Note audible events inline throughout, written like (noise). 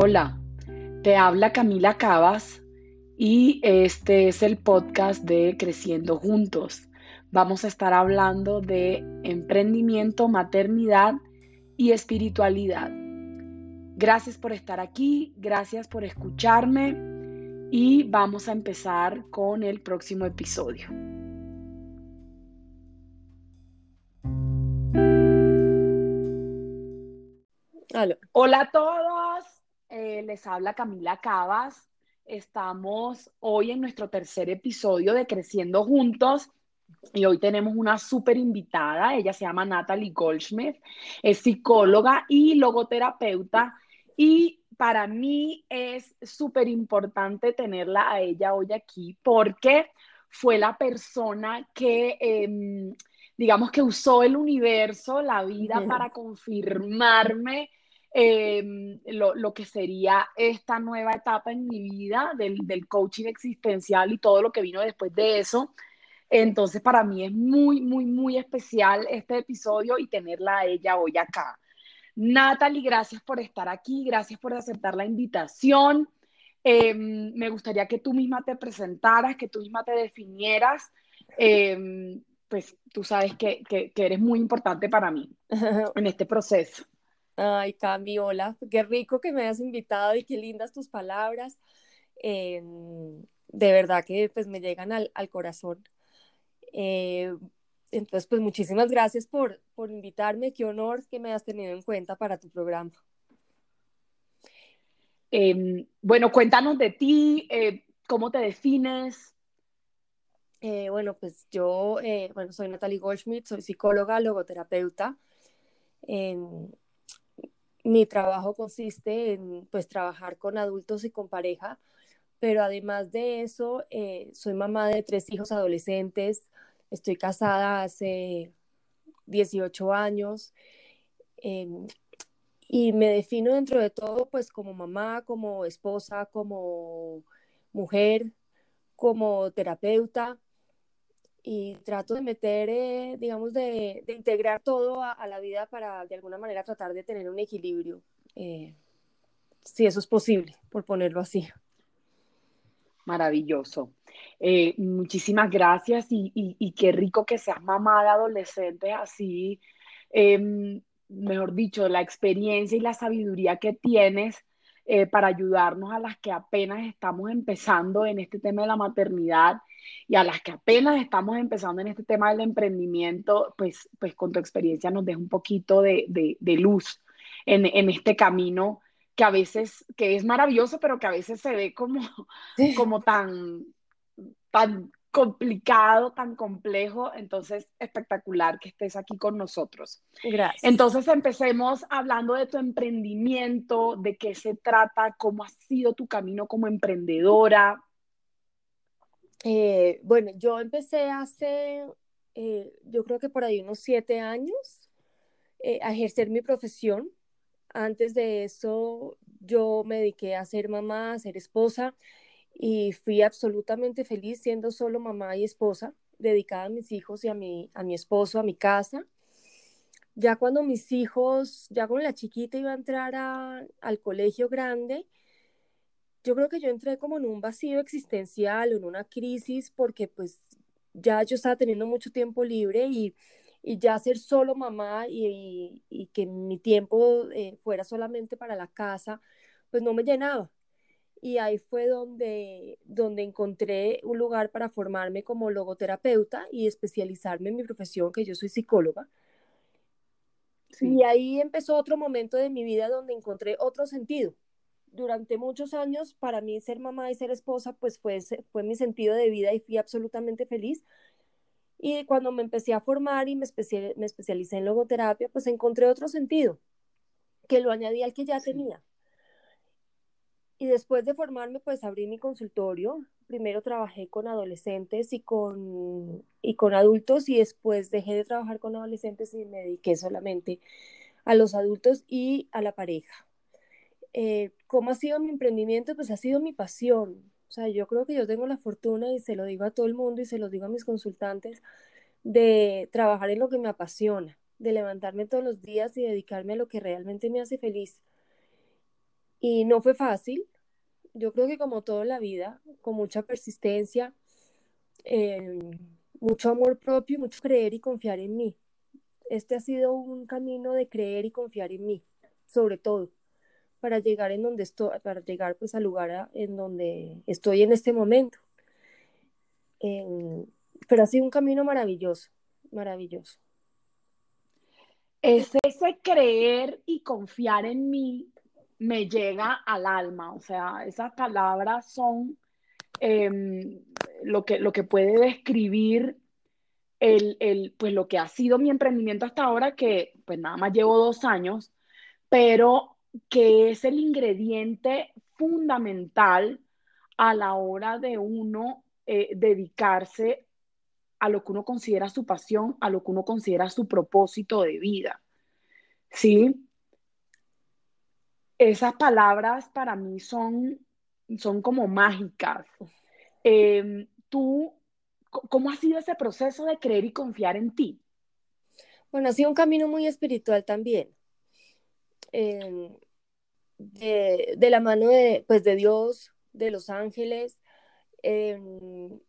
Hola, te habla Camila Cabas y este es el podcast de Creciendo Juntos. Vamos a estar hablando de emprendimiento, maternidad y espiritualidad. Gracias por estar aquí, gracias por escucharme y vamos a empezar con el próximo episodio. Hola a todos, eh, les habla Camila Cabas. Estamos hoy en nuestro tercer episodio de Creciendo Juntos y hoy tenemos una súper invitada. Ella se llama Natalie Goldschmidt, es psicóloga y logoterapeuta y para mí es súper importante tenerla a ella hoy aquí porque fue la persona que, em, digamos que usó el universo, la vida, para confirmarme Em, lo, que sería esta nueva etapa en mi vida del, del, coaching existencial y todo lo que vino después de eso. Entonces, para mí es muy, muy, muy especial este episodio y tenerla a ella hoy acá. Natalie, gracias por estar aquí, gracias por aceptar la invitación. Em, me gustaría que tú misma te presentaras, que tú misma te definieras. Em, pues tú sabes que, que, que eres muy importante para mí (laughs) en este proceso. Ay, Cami, hola, qué rico que me hayas invitado y qué lindas tus palabras. Em, de verdad que pues me llegan al, corazón. Eh, entonces, pues muchísimas gracias por, por invitarme, qué honor que me hayas tenido en cuenta para tu programa. Em, bueno, cuéntanos de ti, eh, cómo te defines. Eh, bueno, pues yo, bueno, soy Natalie Goldschmidt, soy psicóloga, logoterapeuta. En, mi trabajo consiste en pues trabajar con adultos y con pareja, pero además de eso, eh, soy mamá de tres hijos adolescentes, estoy casada hace 18 años em, y me defino dentro de todo pues como mamá, como esposa, como mujer, como terapeuta y trato de meter, eh, digamos, de, integrar todo a, la vida para de alguna manera tratar de tener un equilibrio, eh, si eso es posible, por ponerlo así. Maravilloso. Eh, muchísimas gracias y, qué rico que seas mamá de adolescentes así. Em, mejor dicho, la experiencia y la sabiduría que tienes para ayudarnos a las que apenas estamos empezando en este tema de la maternidad y a las que apenas estamos empezando en este tema del emprendimiento, pues, pues con tu experiencia nos deja un poquito de, de, luz en, en, este camino que a veces, que es maravilloso, pero que a veces se ve como, como tan, tan complicado, tan complejo, entonces espectacular que estés aquí con nosotros. Gracias. Entonces empecemos hablando de tu emprendimiento, de qué se trata, cómo ha sido tu camino como emprendedora, eh, bueno, yo empecé hace, eh, yo creo que por ahí unos siete años eh, a ejercer mi profesión. Antes de eso, yo me dediqué a ser mamá, a ser esposa y fui absolutamente feliz siendo solo mamá y esposa, dedicada a mis hijos y a mi, a mi esposo, a mi casa. Ya cuando mis hijos, ya con la chiquita iba a entrar al colegio grande, yo creo que yo entré como en un vacío existencial, en una crisis, porque pues ya yo estaba teniendo mucho tiempo libre y, y ya ser solo mamá y, y, que mi tiempo eh, fuera solamente para la casa, pues no me llenaba. Y ahí fue donde, donde encontré un lugar para formarme como logoterapeuta y especializarme en mi profesión, que yo soy psicóloga. Y ahí empezó otro momento de mi vida donde encontré otro sentido durante muchos años para mí ser mamá y ser esposa pues fue, fue mi sentido de vida y fui absolutamente feliz. Y cuando me empecé a formar y me, me especialicé en logoterapia, pues encontré otro sentido, que lo añadí al que ya tenía. Y después de formarme, pues abrí mi consultorio. Primero trabajé con adolescentes y con, y con adultos y después dejé de trabajar con adolescentes y me dediqué solamente a los adultos y a la pareja. Eh, ¿Cómo ha sido mi emprendimiento? Pues ha sido mi pasión. O sea, yo creo que yo tengo la fortuna y se lo digo a todo el mundo y se lo digo a mis consultantes de trabajar en lo que me apasiona, de levantarme todos los días y dedicarme a lo que realmente me hace feliz. Y no fue fácil. Yo creo que como todo en la vida, con mucha persistencia, eh, mucho amor propio, mucho creer y confiar en mí. Este ha sido un camino de creer y confiar en mí, sobre todo, para llegar en donde estoy, para llegar pues al lugar en donde estoy en este momento. pero ha sido un camino maravilloso, maravilloso. ese creer y confiar en mí me llega al alma, o sea, esas palabras son em, lo, que, lo que puede describir el, el, pues lo que ha sido mi emprendimiento hasta ahora, que pues nada más llevo dos años, pero que es el ingrediente fundamental a la hora de uno eh, dedicarse a lo que uno considera su pasión, a lo que uno considera su propósito de vida. ¿Sí? Esas palabras para mí son, son como mágicas. Em, tú, ¿cómo ha sido ese proceso de creer y confiar en ti? Bueno, ha sido un camino muy espiritual también. Em, de, la mano de, pues, de Dios, de los ángeles, em,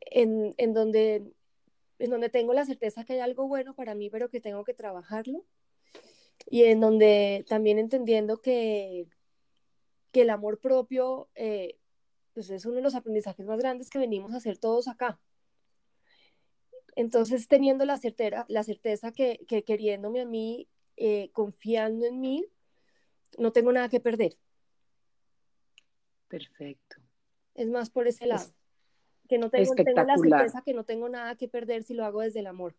en, en, donde, en donde tengo la certeza que hay algo bueno para mí, pero que tengo que trabajarlo. Y en donde también entendiendo que, que el amor propio eh, pues es uno de los aprendizajes más grandes que venimos a hacer todos acá. Entonces, teniendo la, certera, la certeza que, que queriéndome a mí, eh, confiando en mí, no tengo nada que perder. Perfecto. Es más por ese lado que no tengo, tengo, la certeza que no tengo nada que perder si lo hago desde el amor.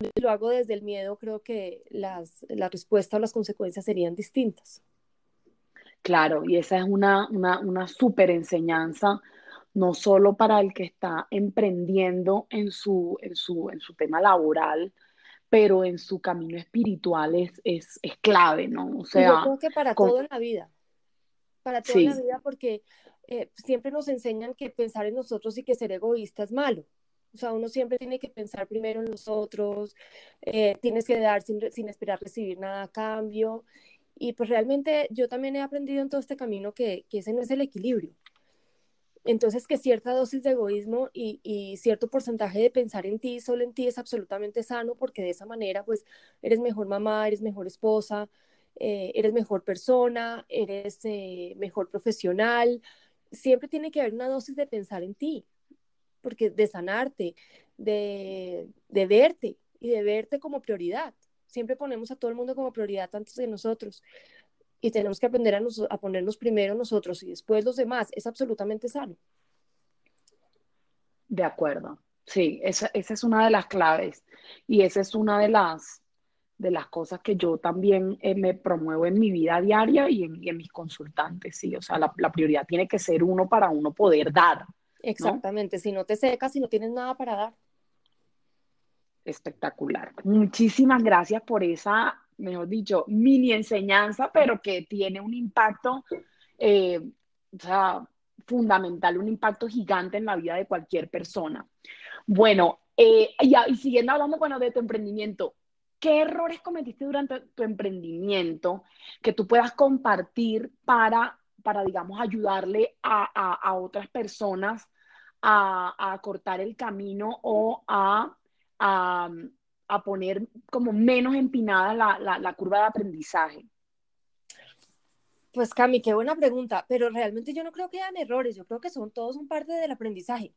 Si lo hago desde el miedo, creo que las, la respuesta o las consecuencias serían distintas. Claro, y esa es una, una, una súper enseñanza, no solo para el que está emprendiendo en su, en su, en su tema laboral, pero en su camino espiritual es, es, es clave, ¿no? O sea, yo creo que para todo en la vida, para toda la vida, porque eh, siempre nos enseñan que pensar en nosotros y que ser egoísta es malo. O sea, uno siempre tiene que pensar primero en nosotros, eh, tienes que dar sin, sin, esperar recibir nada a cambio. Y pues realmente yo también he aprendido en todo este camino que, que ese no es el equilibrio. Entonces, que cierta dosis de egoísmo y, cierto porcentaje de pensar en ti, solo en ti, es absolutamente sano, porque de esa manera, pues, eres mejor mamá, eres mejor esposa, eh, eres mejor persona, eres mejor profesional, siempre tiene que haber una dosis de pensar en ti, porque de sanarte, de, de verte y de verte como prioridad. Siempre ponemos a todo el mundo como prioridad antes de nosotros y tenemos que aprender a, a ponernos primero nosotros y después los demás. Es absolutamente sano. De acuerdo. Sí, esa, esa es una de las claves y esa es una de las, de las cosas que yo también eh, me promuevo en mi vida diaria y en, mis consultantes, sí, o sea, la, prioridad tiene que ser uno para uno poder dar. Exactamente, si no te secas, si no tienes nada para dar. Espectacular. Muchísimas gracias por esa, mejor dicho, mini enseñanza, pero que tiene un impacto, eh, fundamental, un impacto gigante en la vida de cualquier persona. Bueno, eh, y siguiendo hablando, bueno, de tu emprendimiento, ¿Qué errores cometiste durante tu emprendimiento que tú puedas compartir para, para digamos, ayudarle a, otras personas a, cortar el camino o a, poner como menos empinada la, curva de aprendizaje? Pues Cami, qué buena pregunta, pero realmente yo no creo que hayan errores, yo creo que son todos un parte del aprendizaje.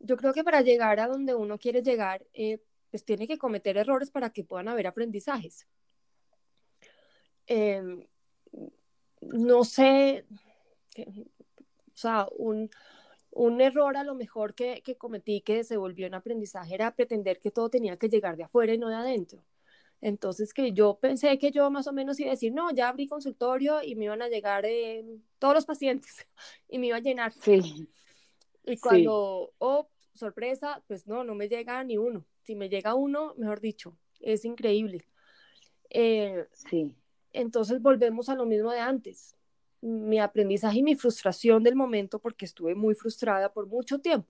Yo creo que para llegar a donde uno quiere llegar, eh, pues tiene que cometer errores para que puedan haber aprendizajes. Em, no sé, o sea, un, error a lo mejor que, que, cometí que se volvió un aprendizaje era pretender que todo tenía que llegar de afuera y no de adentro. Entonces que yo pensé que yo más o menos iba a decir, no, ya abrí consultorio y me iban a llegar em, todos los pacientes (laughs) y me iba a llenar. Sí. Y cuando, oh, sorpresa, pues no, no me llega ni uno si me llega uno, mejor dicho, es increíble. Eh, sí. Entonces volvemos a lo mismo de antes. Mi aprendizaje y mi frustración del momento, porque estuve muy frustrada por mucho tiempo.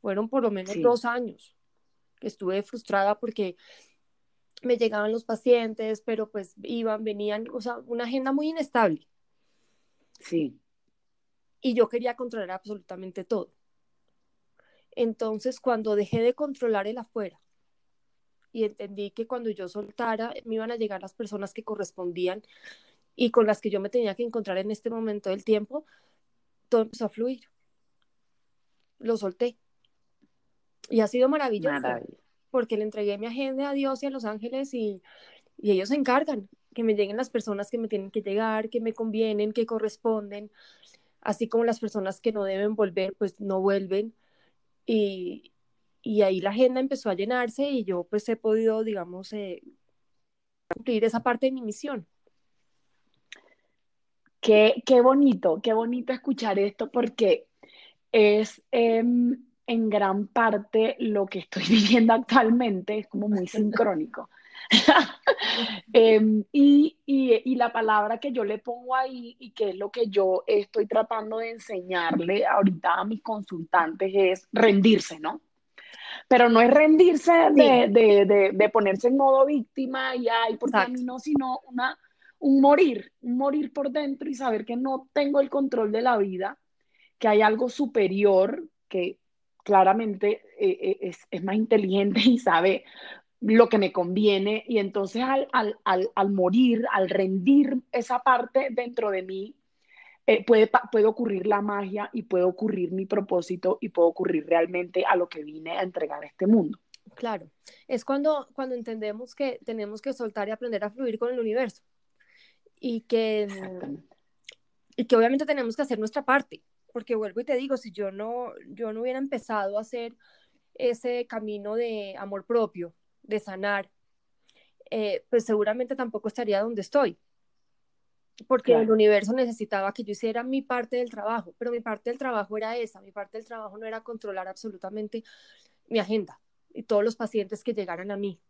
Fueron por lo menos dos años que estuve frustrada porque me llegaban los pacientes, pero pues iban, venían, o sea, una agenda muy inestable. Sí. Y yo quería controlar absolutamente todo. Entonces, cuando dejé de controlar el afuera y entendí que cuando yo soltara me iban a llegar las personas que correspondían y con las que yo me tenía que encontrar en este momento del tiempo, todo empezó a fluir. Lo solté. Y ha sido maravilloso. Porque le entregué mi agenda a Dios y a los ángeles y, y ellos se encargan que me lleguen las personas que me tienen que llegar, que me convienen, que corresponden, así como las personas que no deben volver, pues no vuelven. Y, y ahí la agenda empezó a llenarse y yo pues he podido, digamos, eh, cumplir esa parte de mi misión. Qué, qué bonito, qué bonito escuchar esto porque es em, en gran parte lo que estoy (laughs) viviendo actualmente, es como muy sincrónico. (laughs) Em, y, y, y, la palabra que yo le pongo ahí y que es lo que yo estoy tratando de enseñarle ahorita a mis consultantes es rendirse, ¿no? Pero no es rendirse de, de, de, de ponerse en modo víctima y ay, porque a mí no, sino una, un morir, un morir por dentro y saber que no tengo el control de la vida, que hay algo superior que claramente eh, eh, es, es, más inteligente y sabe lo que me conviene y entonces al, al, al, al morir, al rendir esa parte dentro de mí, eh, puede, puede ocurrir la magia y puede ocurrir mi propósito y puede ocurrir realmente a lo que vine a entregar a este mundo. Claro, es cuando, cuando entendemos que tenemos que soltar y aprender a fluir con el universo y que, y que obviamente tenemos que hacer nuestra parte, porque vuelvo y te digo, si yo no, yo no hubiera empezado a hacer ese camino de amor propio, de sanar, eh, pues seguramente tampoco estaría donde estoy. Porque el universo necesitaba que yo hiciera mi parte del trabajo, pero mi parte del trabajo era esa, mi parte del trabajo no era controlar absolutamente mi agenda y todos los pacientes que llegaran a mí.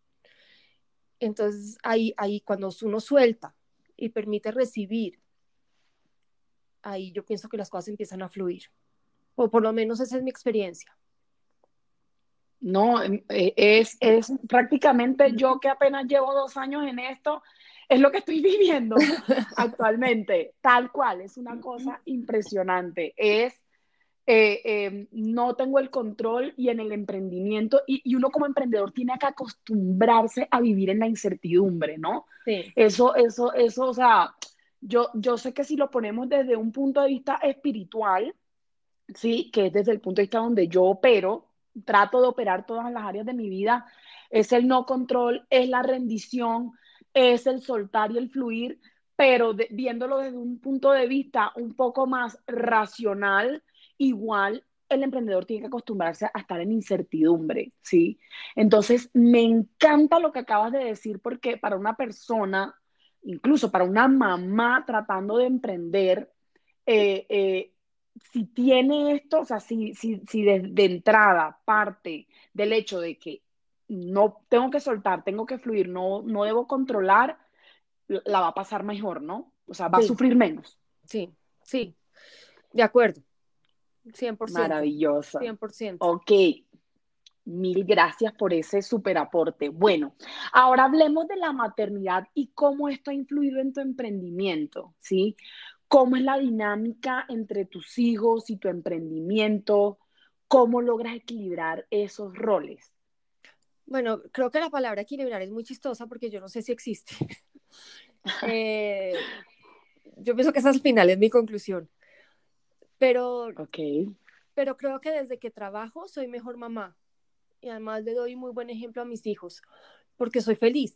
Entonces ahí, ahí cuando uno suelta y permite recibir, ahí yo pienso que las cosas empiezan a fluir. O por lo menos esa es mi experiencia. No, em, eh, es, es prácticamente yo que apenas llevo dos años en esto, es lo que estoy (laughs) viviendo actualmente, tal cual, es una cosa impresionante. Es, eh, em, no tengo el control y en el emprendimiento, y, y, uno como emprendedor tiene que acostumbrarse a vivir en la incertidumbre, ¿no? Sí. Eso, eso, eso, o sea, yo, yo sé que si lo ponemos desde un punto de vista espiritual, sí, que es desde el punto de vista donde yo opero, trato de operar todas las áreas de mi vida, es el no control, es la rendición, es el soltar y el fluir, pero de, viéndolo desde un punto de vista un poco más racional, igual el emprendedor tiene que acostumbrarse a estar en incertidumbre, ¿sí? Entonces, me encanta lo que acabas de decir porque para una persona, incluso para una mamá tratando de emprender, eh, eh, si tiene esto, o sea, si, si, si de, de, entrada parte del hecho de que no tengo que soltar, tengo que fluir, no, no debo controlar, la va a pasar mejor, ¿no? O sea, va sí. a sufrir menos. Sí, sí, de acuerdo. 100%. Maravilloso. 100%. Ok, mil gracias por ese super aporte. Bueno, ahora hablemos de la maternidad y cómo esto ha influido en tu emprendimiento, ¿sí? ¿Cómo es la dinámica entre tus hijos y tu emprendimiento? ¿Cómo logras equilibrar esos roles? Bueno, creo que la palabra equilibrar es muy chistosa porque yo no sé si existe. (laughs) eh, yo pienso que esa al final es mi conclusión. Pero, okay. pero creo que desde que trabajo soy mejor mamá. Y además le doy muy buen ejemplo a mis hijos, porque soy feliz,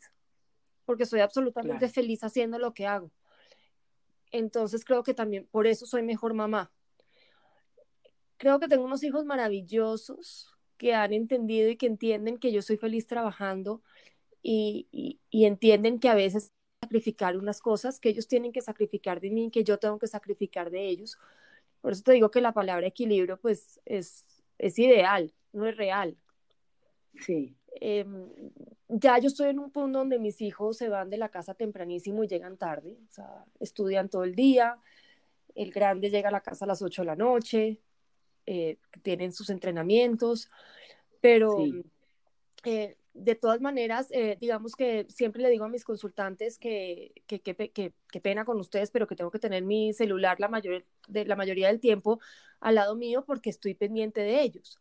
porque soy absolutamente claro. feliz haciendo lo que hago. Entonces creo que también por eso soy mejor mamá. Creo que tengo unos hijos maravillosos que han entendido y que entienden que yo soy feliz trabajando y, y, y entienden que a veces sacrificar unas cosas que ellos tienen que sacrificar de mí, que yo tengo que sacrificar de ellos. Por eso te digo que la palabra equilibrio pues es, es ideal, no es real. Sí. Eh, ya yo estoy en un punto donde mis hijos se van de la casa tempranísimo y llegan tarde, o sea, estudian todo el día, el grande llega a la casa a las 8 de la noche, eh, tienen sus entrenamientos, pero sí. eh, de todas maneras, eh, digamos que siempre le digo a mis consultantes que qué pena con ustedes, pero que tengo que tener mi celular la, mayor, de, la mayoría del tiempo al lado mío porque estoy pendiente de ellos.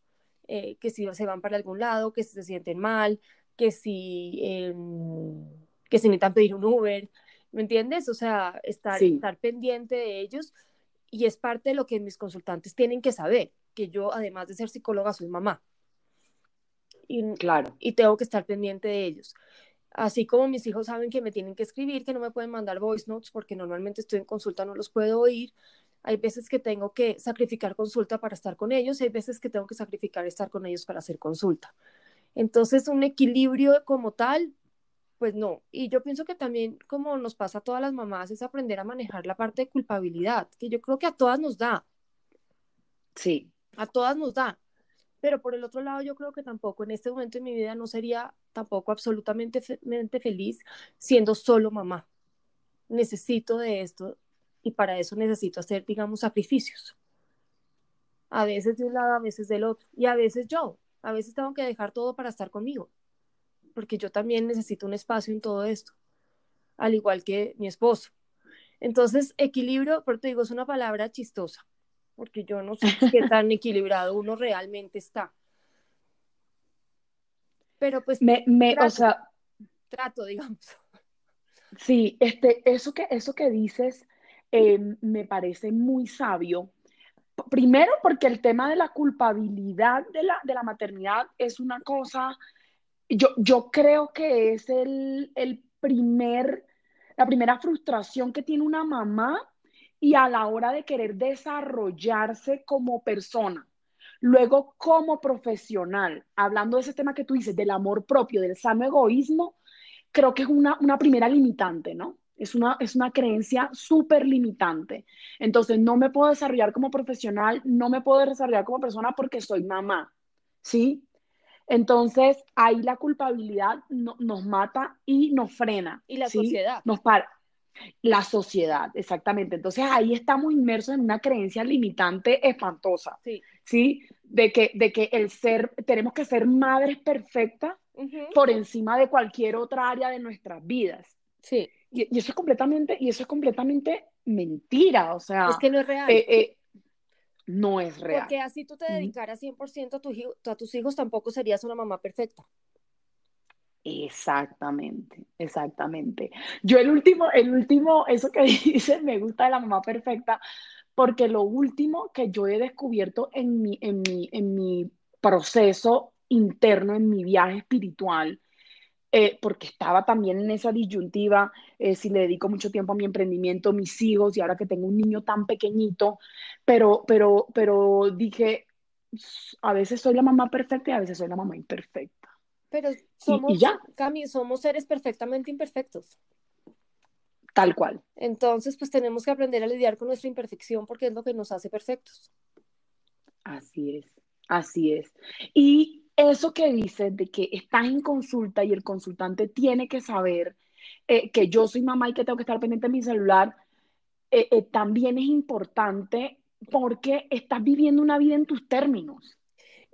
Eh, que si se van para algún lado, que si se sienten mal, que si, em, que si necesitan pedir un Uber, ¿me entiendes? O sea, estar, estar pendiente de ellos y es parte de lo que mis consultantes tienen que saber, que yo, además de ser psicóloga, soy mamá y, claro. y tengo que estar pendiente de ellos. Así como mis hijos saben que me tienen que escribir, que no me pueden mandar voice notes porque normalmente estoy en consulta, no los puedo oír. Hay veces que tengo que sacrificar consulta para estar con ellos y hay veces que tengo que sacrificar estar con ellos para hacer consulta. Entonces, un equilibrio como tal, pues no. Y yo pienso que también, como nos pasa a todas las mamás, es aprender a manejar la parte de culpabilidad, que yo creo que a todas nos da. Sí. A todas nos da. Pero por el otro lado, yo creo que tampoco en este momento de mi vida no sería tampoco absolutamente feliz siendo solo mamá. Necesito de esto y para eso necesito hacer, digamos, sacrificios. A veces de un lado, a veces del otro. Y a veces yo, a veces tengo que dejar todo para estar conmigo, porque yo también necesito un espacio en todo esto, al igual que mi esposo. Entonces, equilibrio, por te digo, es una palabra chistosa, porque yo no sé qué tan (laughs) equilibrado uno realmente está. Pero pues me, me trato, o sea, trato, digamos. Sí, este, eso que, eso que dices em, me parece muy sabio. Primero porque el tema de la culpabilidad de la, de la maternidad es una cosa, yo, yo creo que es el, el primer, la primera frustración que tiene una mamá y a la hora de querer desarrollarse como persona. Luego, como profesional, hablando de ese tema que tú dices, del amor propio, del sano egoísmo, creo que es una, una primera limitante, ¿no? Es una, es una creencia súper limitante. Entonces, no me puedo desarrollar como profesional, no me puedo desarrollar como persona porque soy mamá, ¿sí? Entonces, ahí la culpabilidad nos mata y nos frena. Y la sociedad. Nos para. La sociedad, exactamente. Entonces ahí estamos inmersos en una creencia limitante espantosa, sí. ¿sí? De que, de que el ser, tenemos que ser madres perfectas por encima de cualquier otra área de nuestras vidas. Sí. Y, eso es completamente, y eso es completamente mentira, o sea. Es que no es real. Eh, eh, no es real. Porque así tú te dedicaras 100% a, tu, a tus hijos, tampoco serías una mamá perfecta. Exactamente, exactamente. Yo el último, el último, eso que (laughs) dices, me gusta de la mamá perfecta, porque lo último que yo he descubierto en mi, en mi, en mi proceso interno, en mi viaje espiritual, eh, porque estaba también en esa disyuntiva, eh, si le dedico mucho tiempo a mi emprendimiento, mis hijos, y ahora que tengo un niño tan pequeñito, pero, pero, pero dije, a veces soy la mamá perfecta y a veces soy la mamá imperfecta. Pero somos, Cami, somos seres perfectamente imperfectos. Tal cual. Entonces, pues tenemos que aprender a lidiar con nuestra imperfección porque es lo que nos hace perfectos. Así es, así es. Y eso que dices de que estás en consulta y el consultante tiene que saber eh, que yo soy mamá y que tengo que estar pendiente de mi celular, eh, eh, también es importante porque estás viviendo una vida en tus términos.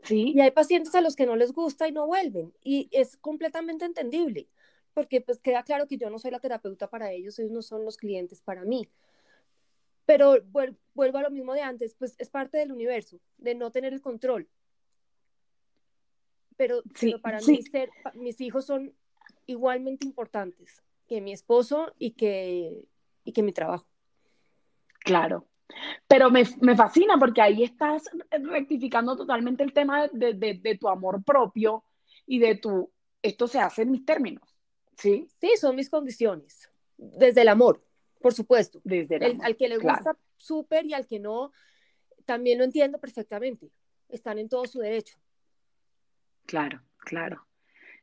Y hay pacientes a los que no les gusta y no vuelven. Y es completamente entendible, porque pues queda claro que yo no soy la terapeuta para ellos, ellos no son los clientes para mí. Pero vuelvo a lo mismo de antes, pues es parte del universo, de no tener el control. Pero, para mí ser, mis hijos son igualmente importantes que mi esposo y que, y que mi trabajo. Claro, pero me, me, fascina porque ahí estás rectificando totalmente el tema de, de, de, tu amor propio y de tu, esto se hace en mis términos, ¿sí? Sí, son mis condiciones, desde el amor, por supuesto. Desde el, Al que le gusta súper y al que no, también lo entiendo perfectamente, están en todo su derecho. Claro, claro,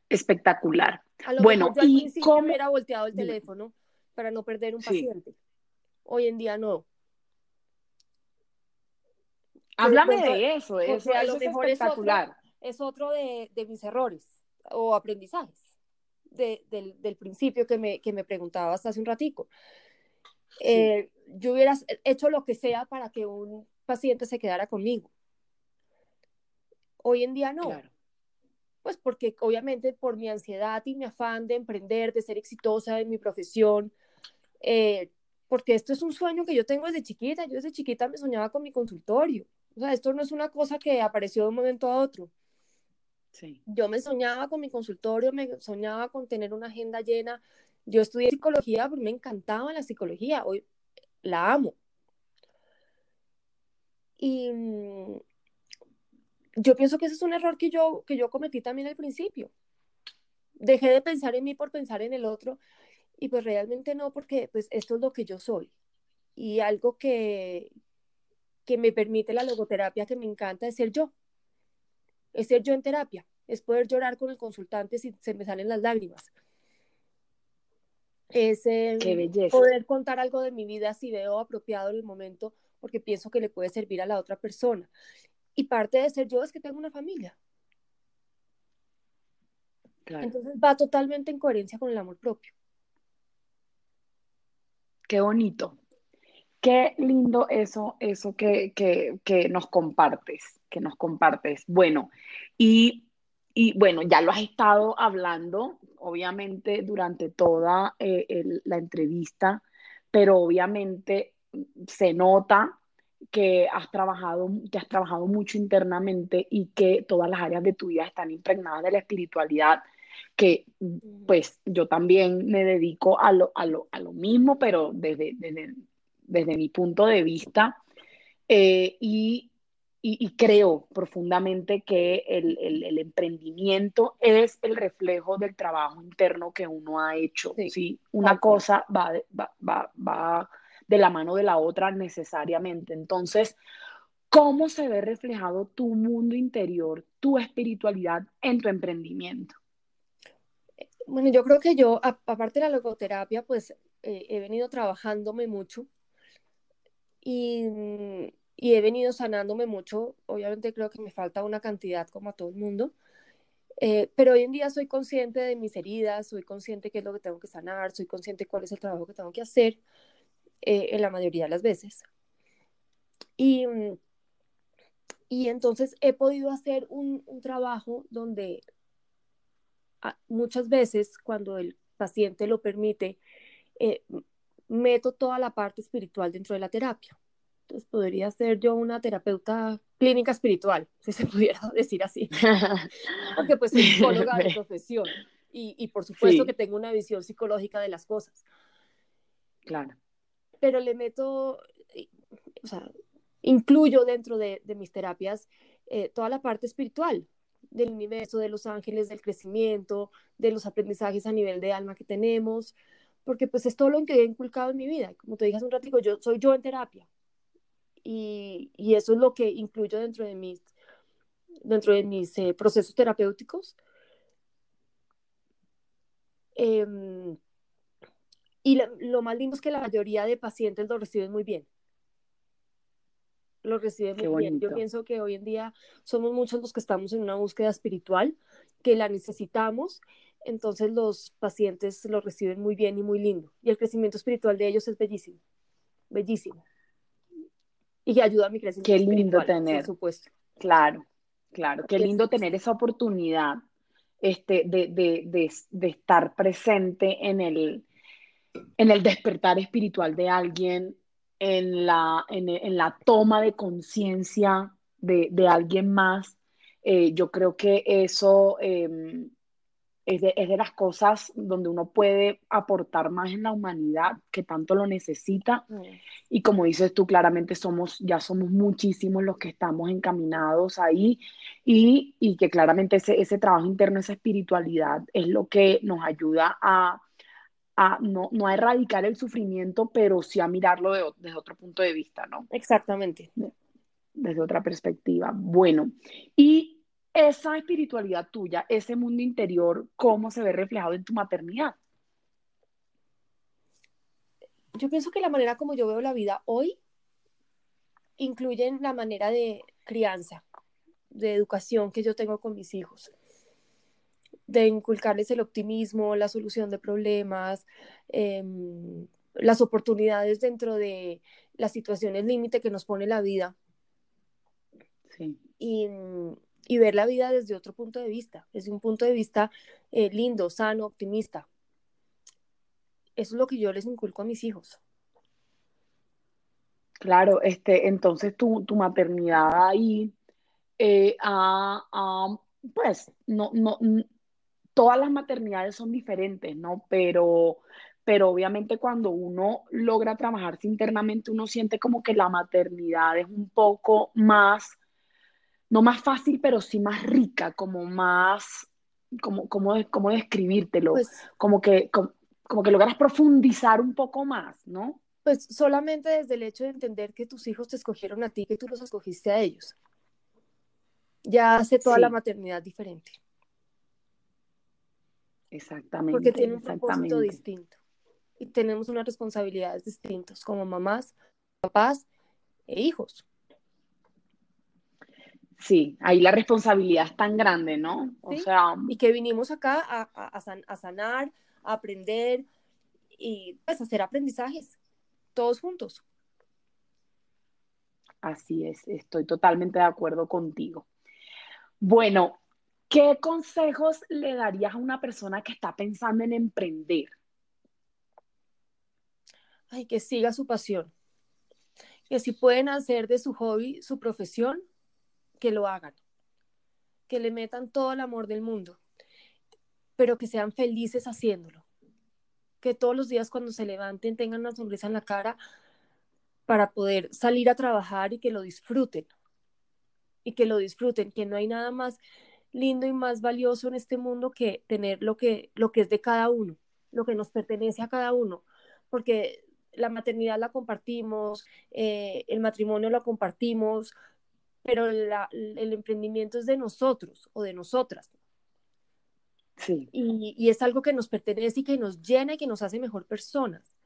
espectacular. A lo bueno, mejor yo y cómo hubiera volteado el teléfono para no perder un paciente. Hoy en día no Háblame de eso, eso, a lo mejor es espectacular. Es otro, de, mis errores o aprendizajes del, principio que me, que me preguntabas hace un ratico. Eh, yo hubiera hecho lo que sea para que un paciente se quedara conmigo. Hoy en día no. pues porque obviamente por mi ansiedad y mi afán de emprender, de ser exitosa en mi profesión, eh, porque esto es un sueño que yo tengo desde chiquita, yo desde chiquita me soñaba con mi consultorio, o sea, esto no es una cosa que apareció de un momento a otro. Sí. Yo me soñaba con mi consultorio, me soñaba con tener una agenda llena. Yo estudié psicología porque me encantaba la psicología, hoy la amo. Y mm, yo pienso que ese es un error que yo, que yo cometí también al principio. Dejé de pensar en mí por pensar en el otro y pues realmente no, porque pues esto es lo que yo soy. Y algo que, que me permite la logoterapia que me encanta es ser yo. Es ser yo en terapia, es poder llorar con el consultante si se me salen las lágrimas. Es em, poder contar algo de mi vida si veo apropiado en el momento porque pienso que le puede servir a la otra persona. Y parte de ser yo es que tengo una familia. Entonces va totalmente en coherencia con el amor propio. Qué bonito. Qué lindo eso, eso que, nos compartes, que nos compartes. Bueno, y, bueno, ya lo has estado hablando, obviamente, durante toda eh, la entrevista, pero obviamente se nota que has trabajado, que has trabajado mucho internamente y que todas las áreas de tu vida están impregnadas de la espiritualidad, que pues yo también me dedico a lo, a lo, a lo mismo, pero desde, desde, mi punto de vista. Eh, y, y, creo profundamente que el, el, emprendimiento es el reflejo del trabajo interno que uno ha hecho. Sí, Una cosa va, va, va, va de la mano de la otra necesariamente. Entonces, ¿cómo se ve reflejado tu mundo interior, tu espiritualidad en tu emprendimiento? Bueno, yo creo que yo, aparte de la logoterapia, pues eh, he venido trabajándome mucho y, y, he venido sanándome mucho. Obviamente creo que me falta una cantidad como a todo el mundo, eh, pero hoy en día soy consciente de mis heridas, soy consciente qué es lo que tengo que sanar, soy consciente cuál es el trabajo que tengo que hacer. Eh, en la mayoría de las veces. Y, mm, y entonces he podido hacer un, un trabajo donde ah, muchas veces cuando el paciente lo permite, eh, meto toda la parte espiritual dentro de la terapia. Entonces podría ser yo una terapeuta clínica espiritual, (laughs) si se pudiera (laughs) decir así. (laughs) Porque pues soy psicóloga de profesión y, y por supuesto que tengo una visión psicológica de las cosas. Claro pero le meto, o sea, incluyo dentro de, mis terapias eh, toda la parte espiritual del universo, de los ángeles, del crecimiento, de los aprendizajes a nivel de alma que tenemos, porque pues es todo lo que he inculcado en mi vida. Como te dije hace un ratito, yo soy yo en terapia. Y, y eso es lo que incluyo dentro de mis, dentro de mis eh, procesos terapéuticos. Eh, y lo, más lindo es que la mayoría de pacientes lo reciben muy bien. Lo reciben muy bien. Yo pienso que hoy en día somos muchos los que estamos en una búsqueda espiritual, que la necesitamos. Entonces los pacientes lo reciben muy bien y muy lindo. Y el crecimiento espiritual de ellos es bellísimo. Bellísimo. Y ayuda a mi crecimiento Qué lindo tener. Por supuesto. Claro, claro. Qué lindo tener esa oportunidad este, de, de, de estar presente en el, en el despertar espiritual de alguien, en la, en, la toma de conciencia de, alguien más. Eh, yo creo que eso em, es, de, las cosas donde uno puede aportar más en la humanidad que tanto lo necesita. Mm. Y como dices tú, claramente somos, ya somos muchísimos los que estamos encaminados ahí y, y que claramente ese, ese trabajo interno, esa espiritualidad es lo que nos ayuda a no, no a erradicar el sufrimiento, pero sí a mirarlo desde otro punto de vista, ¿no? Exactamente. desde otra perspectiva. Bueno, y esa espiritualidad tuya, ese mundo interior, ¿cómo se ve reflejado en tu maternidad? Yo pienso que la manera como yo veo la vida hoy incluye la manera de crianza, de educación que yo tengo con mis hijos de inculcarles el optimismo, la solución de problemas, em, las oportunidades dentro de las situaciones límite que nos pone la vida. Y, y ver la vida desde otro punto de vista, desde un punto de vista eh, lindo, sano, optimista. Eso es lo que yo les inculco a mis hijos. Claro, este, entonces tu, tu maternidad ahí, eh, pues, no, no, todas las maternidades son diferentes, ¿no? Pero, pero obviamente cuando uno logra trabajarse internamente, uno siente como que la maternidad es un poco más, no más fácil, pero sí más rica, como más, como, como, como describírtelo, pues como, que, como que logras profundizar un poco más, ¿no? Pues solamente desde el hecho de entender que tus hijos te escogieron a ti, que tú los escogiste a ellos. Ya hace toda la maternidad diferente. Exactamente. Porque tiene un propósito distinto. Y tenemos unas responsabilidades distintas como mamás, papás e hijos. Sí, ahí la responsabilidad es tan grande, ¿no? O sea... Y que vinimos acá a, a, sanar, a aprender y pues hacer aprendizajes todos juntos. Así es, estoy totalmente de acuerdo contigo. Bueno, ¿qué consejos le darías a una persona que está pensando en emprender? Ay, que siga su pasión. Que si pueden hacer de su hobby su profesión, que lo hagan. Que le metan todo el amor del mundo, pero que sean felices haciéndolo que todos los días cuando se levanten tengan una sonrisa en la cara para poder salir a trabajar y que lo disfruten. Y que lo disfruten, que no hay nada más lindo y más valioso en este mundo que tener lo que, lo que es de cada uno, lo que nos pertenece a cada uno. Porque la maternidad la compartimos, eh, el matrimonio lo compartimos, pero el emprendimiento es de nosotros o de nosotras. Y, es algo que nos pertenece y que nos llena y que nos hace mejor personas,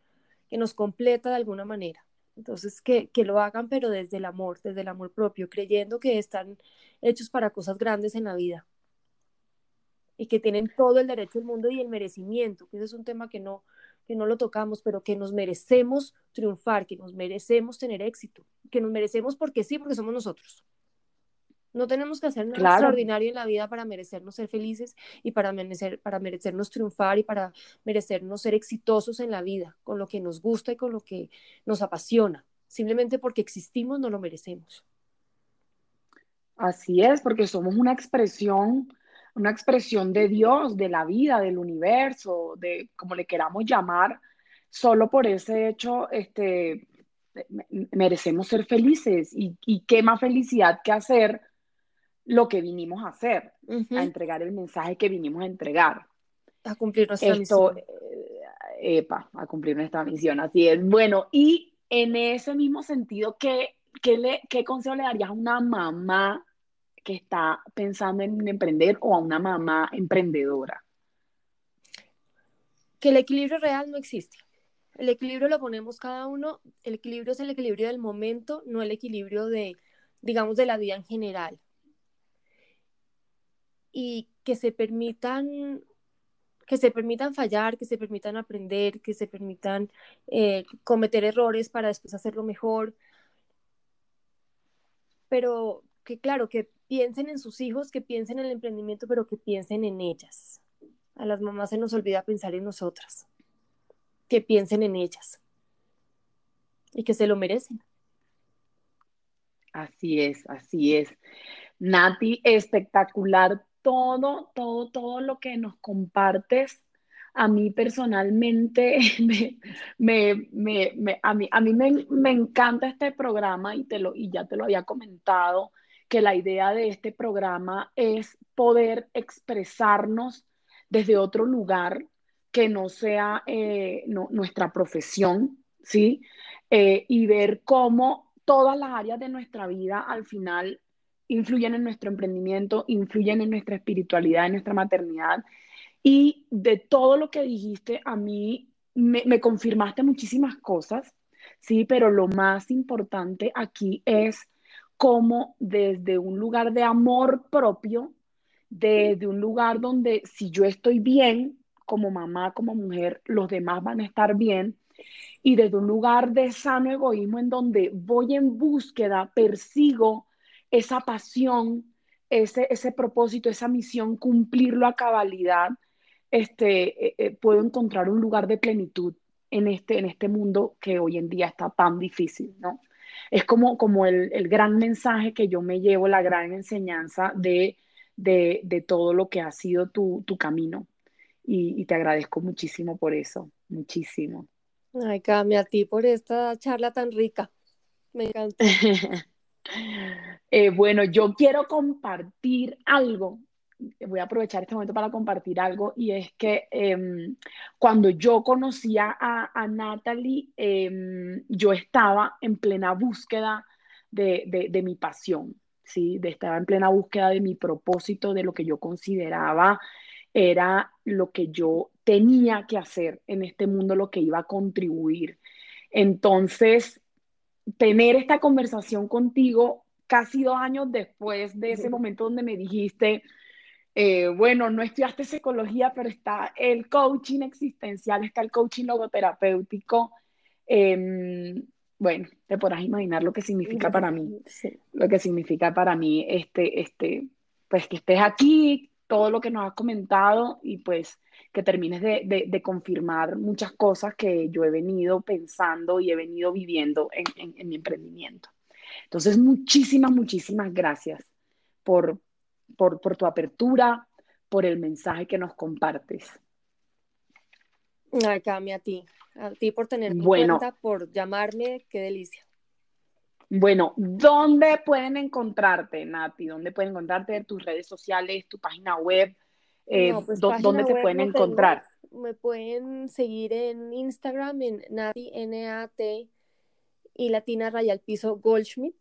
que nos completa de alguna manera. Entonces, que, que, lo hagan, pero desde el amor, desde el amor propio, creyendo que están hechos para cosas grandes en la vida y que tienen todo el derecho del mundo y el merecimiento, que ese es un tema que no, que no lo tocamos, pero que nos merecemos triunfar, que nos merecemos tener éxito, que nos merecemos porque sí, porque somos nosotros. No tenemos que hacer nada extraordinario en la vida para merecernos ser felices y para, merecer, para merecernos triunfar y para merecernos ser exitosos en la vida, con lo que nos gusta y con lo que nos apasiona. Simplemente porque existimos no lo merecemos. Así es, porque somos una expresión, una expresión de Dios, de la vida, del universo, de como le queramos llamar, solo por ese hecho, este, merecemos ser felices y, y qué más felicidad que hacer lo que vinimos a hacer, a entregar el mensaje que vinimos a entregar. A cumplir nuestra misión. Eh, epa, a cumplir nuestra misión, así es. Bueno, y en ese mismo sentido, ¿qué, qué, le, qué consejo le darías a una mamá que está pensando en emprender o a una mamá emprendedora? Que el equilibrio real no existe. El equilibrio lo ponemos cada uno, el equilibrio es el equilibrio del momento, no el equilibrio de, digamos, de la vida en general y que se permitan que se permitan fallar, que se permitan aprender, que se permitan eh, cometer errores para después hacerlo mejor. Pero que claro, que piensen en sus hijos, que piensen en el emprendimiento, pero que piensen en ellas. A las mamás se nos olvida pensar en nosotras. Que piensen en ellas. Y que se lo merecen. Así es, así es. Nati, espectacular todo, todo, todo lo que nos compartes, a mí personalmente, (laughs) me, me, a mí, a mí me, encanta este programa y, te lo, y ya te lo había comentado, que la idea de este programa es poder expresarnos desde otro lugar que no sea eh, nuestra profesión, ¿sí? Eh, y ver cómo todas las áreas de nuestra vida al final influyen en nuestro emprendimiento, influyen en nuestra espiritualidad, en nuestra maternidad. Y de todo lo que dijiste, a mí me, confirmaste muchísimas cosas, sí, pero lo más importante aquí es cómo desde un lugar de amor propio, desde un lugar donde si yo estoy bien como mamá, como mujer, los demás van a estar bien. Y desde un lugar de sano egoísmo en donde voy en búsqueda, persigo esa pasión ese, ese propósito, esa misión, cumplirlo a cabalidad, este, eh, eh, puedo encontrar un lugar de plenitud en este, en este mundo que hoy en día está tan difícil, ¿no? Es como, como el, el gran mensaje que yo me llevo, la gran enseñanza de, de, de todo lo que ha sido tu, tu camino. Y, y, te agradezco muchísimo por eso, muchísimo. Ay, Cami, a ti por esta charla tan rica. Me encanta. (laughs) eh, bueno, yo quiero compartir algo voy a aprovechar este momento para compartir algo y es que em, cuando yo conocía a, a Natalie, em, yo estaba en plena búsqueda de, de, mi pasión, ¿sí? De, estaba en plena búsqueda de mi propósito, de lo que yo consideraba era lo que yo tenía que hacer en este mundo, lo que iba a contribuir. Entonces, tener esta conversación contigo casi dos años después de ese momento donde me dijiste, eh, bueno, no estudiaste psicología, pero está el coaching existencial, está el coaching logoterapéutico. Em, bueno, te podrás imaginar lo que significa para mí, lo que significa para mí este, este, pues que estés aquí, todo lo que nos has comentado y pues que termines de, de, confirmar muchas cosas que yo he venido pensando y he venido viviendo en, en, en mi emprendimiento. Entonces, muchísimas, muchísimas gracias por, por, tu apertura, por el mensaje que nos compartes. Ay, Cami, a ti, a ti por tener bueno, cuenta, por llamarme, qué delicia. Bueno, ¿dónde pueden encontrarte, Nati? ¿Dónde pueden encontrarte? ¿Tus redes sociales, tu página web? Eh, pues, ¿Dónde te pueden encontrar? Me pueden seguir en Instagram en Nati, N-A-T y Latina Rayal Piso Goldschmidt.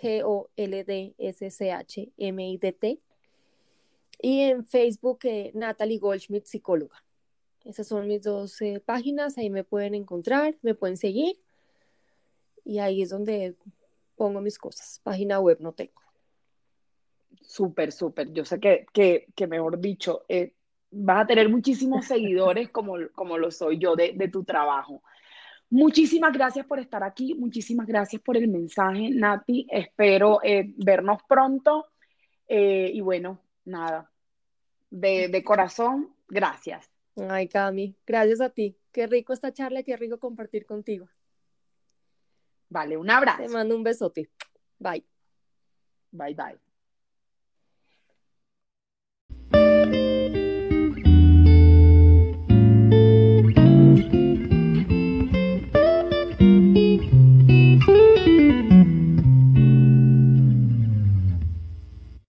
G-O-L-D-S-C-H-M-I-D-T. Y en Facebook, eh, Natalie Goldschmidt, psicóloga. Esas son mis dos eh, páginas, ahí me pueden encontrar, me pueden seguir. Y ahí es donde pongo mis cosas. Página web no tengo. Súper, súper. Yo sé que, que, que mejor dicho, eh, vas a tener muchísimos seguidores como, como lo soy yo de, de tu trabajo. Muchísimas gracias por estar aquí, muchísimas gracias por el mensaje, Nati. Espero eh, vernos pronto. Eh, y bueno, nada, de, de, corazón, gracias. Ay, Cami, gracias a ti. Qué rico esta charla, qué rico compartir contigo. Vale, un abrazo. Te mando un besote. Bye. Bye, bye.